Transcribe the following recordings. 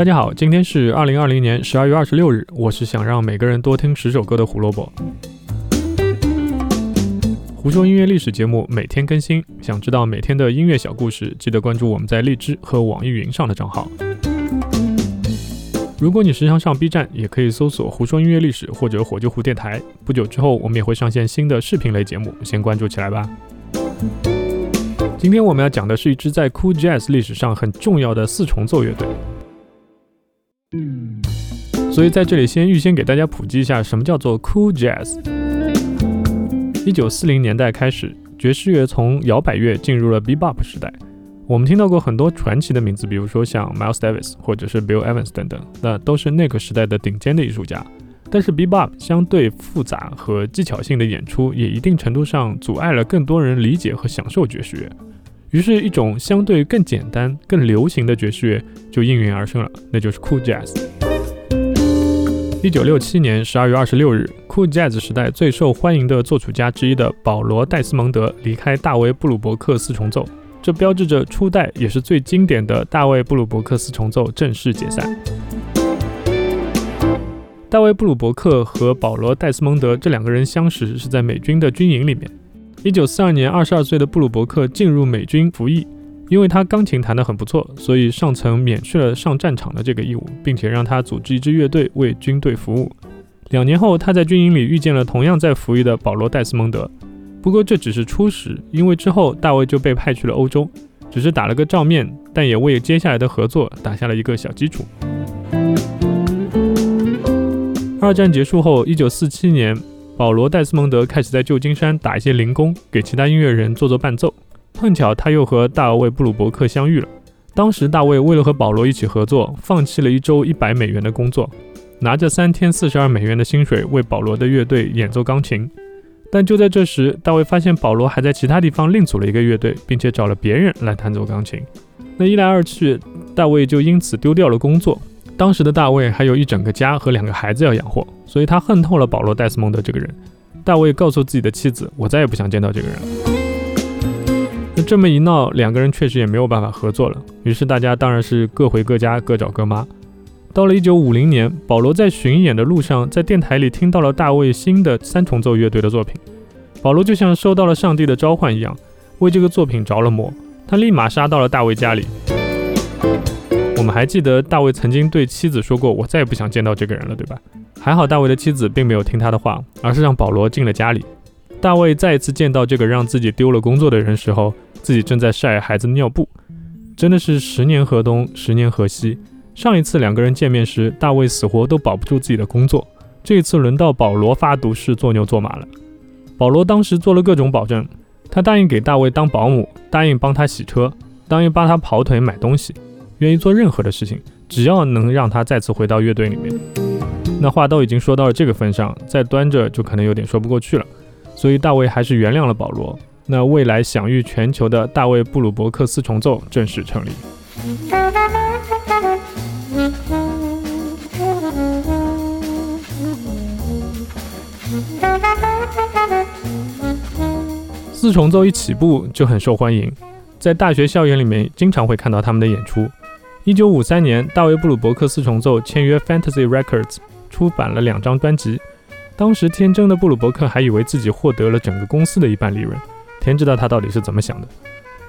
大家好，今天是二零二零年十二月二十六日。我是想让每个人多听十首歌的胡萝卜。胡说音乐历史节目每天更新，想知道每天的音乐小故事，记得关注我们在荔枝和网易云上的账号。如果你时常上 B 站，也可以搜索“胡说音乐历史”或者“火救湖电台”。不久之后，我们也会上线新的视频类节目，先关注起来吧。今天我们要讲的是一支在 Cool Jazz 历史上很重要的四重奏乐队。所以在这里先预先给大家普及一下，什么叫做 Cool Jazz。一九四零年代开始，爵士乐从摇摆乐进入了 Bebop 时代。我们听到过很多传奇的名字，比如说像 Miles Davis 或者是 Bill Evans 等等，那都是那个时代的顶尖的艺术家。但是 Bebop 相对复杂和技巧性的演出，也一定程度上阻碍了更多人理解和享受爵士乐。于是，一种相对更简单、更流行的爵士乐就应运而生了，那就是 Cool Jazz。一九六七年十二月二十六日，Cool Jazz 时代最受欢迎的作曲家之一的保罗·戴斯蒙德离开大卫·布鲁伯克四重奏，这标志着初代也是最经典的大卫·布鲁伯克四重奏正式解散。大卫·布鲁伯克和保罗·戴斯蒙德这两个人相识是在美军的军营里面。一九四二年，二十二岁的布鲁伯克进入美军服役，因为他钢琴弹得很不错，所以上层免去了上战场的这个义务，并且让他组织一支乐队为军队服务。两年后，他在军营里遇见了同样在服役的保罗·戴斯蒙德。不过这只是初始，因为之后大卫就被派去了欧洲，只是打了个照面，但也为接下来的合作打下了一个小基础。二战结束后，一九四七年。保罗·戴斯蒙德开始在旧金山打一些零工，给其他音乐人做做伴奏。碰巧他又和大卫·布鲁伯克相遇了。当时大卫为了和保罗一起合作，放弃了一周一百美元的工作，拿着三天四十二美元的薪水为保罗的乐队演奏钢琴。但就在这时，大卫发现保罗还在其他地方另组了一个乐队，并且找了别人来弹奏钢琴。那一来二去，大卫就因此丢掉了工作。当时的大卫还有一整个家和两个孩子要养活，所以他恨透了保罗·戴斯蒙德这个人。大卫告诉自己的妻子：“我再也不想见到这个人了。”这么一闹，两个人确实也没有办法合作了。于是大家当然是各回各家，各找各妈。到了1950年，保罗在巡演的路上，在电台里听到了大卫新的三重奏乐队的作品。保罗就像收到了上帝的召唤一样，为这个作品着了魔。他立马杀到了大卫家里。我们还记得大卫曾经对妻子说过：“我再也不想见到这个人了，对吧？”还好大卫的妻子并没有听他的话，而是让保罗进了家里。大卫再一次见到这个让自己丢了工作的人时候，自己正在晒孩子尿布，真的是十年河东，十年河西。上一次两个人见面时，大卫死活都保不住自己的工作，这一次轮到保罗发毒誓做牛做马了。保罗当时做了各种保证，他答应给大卫当保姆，答应帮他洗车，答应帮他跑腿买东西。愿意做任何的事情，只要能让他再次回到乐队里面。那话都已经说到了这个份上，再端着就可能有点说不过去了。所以大卫还是原谅了保罗。那未来享誉全球的大卫·布鲁伯克四重奏正式成立。四重奏一起步就很受欢迎，在大学校园里面经常会看到他们的演出。一九五三年，大卫·布鲁伯克四重奏签约 Fantasy Records，出版了两张专辑。当时天真的布鲁伯克还以为自己获得了整个公司的一半利润，天知道他到底是怎么想的。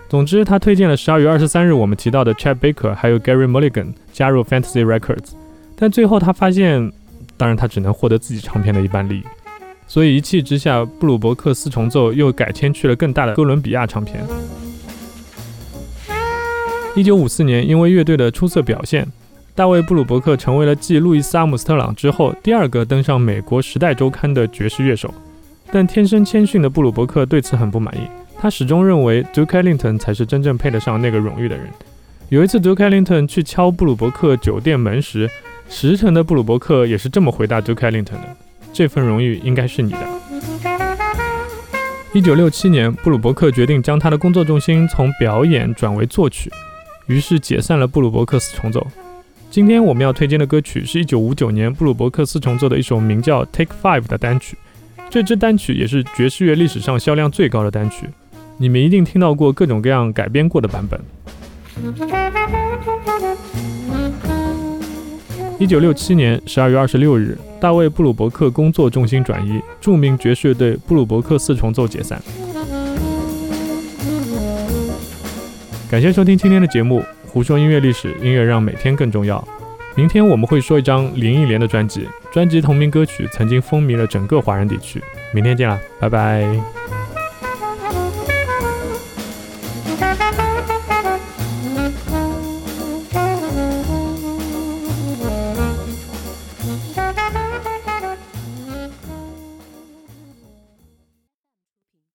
总之，他推荐了十二月二十三日我们提到的 Chad Baker 还有 Gary Mulligan 加入 Fantasy Records，但最后他发现，当然他只能获得自己唱片的一半利益，所以一气之下，布鲁伯克四重奏又改签去了更大的哥伦比亚唱片。一九五四年，因为乐队的出色表现，大卫·布鲁伯克成为了继路易斯·阿姆斯特朗之后第二个登上美国《时代周刊》的爵士乐手。但天生谦逊的布鲁伯克对此很不满意，他始终认为 Duke Ellington 才是真正配得上那个荣誉的人。有一次，Duke Ellington 去敲布鲁伯克酒店门时，实诚的布鲁伯克也是这么回答 Duke Ellington 的：“这份荣誉应该是你的。”一九六七年，布鲁伯克决定将他的工作重心从表演转为作曲。于是解散了布鲁伯克四重奏。今天我们要推荐的歌曲是一九五九年布鲁伯克四重奏的一首名叫《Take Five》的单曲。这支单曲也是爵士乐历史上销量最高的单曲。你们一定听到过各种各样改编过的版本。一九六七年十二月二十六日，大卫·布鲁伯克工作重心转移，著名爵士乐队布鲁伯克四重奏解散。感谢收听今天的节目，胡说音乐历史，音乐让每天更重要。明天我们会说一张林忆莲的专辑，专辑同名歌曲曾经风靡了整个华人地区。明天见了，拜拜。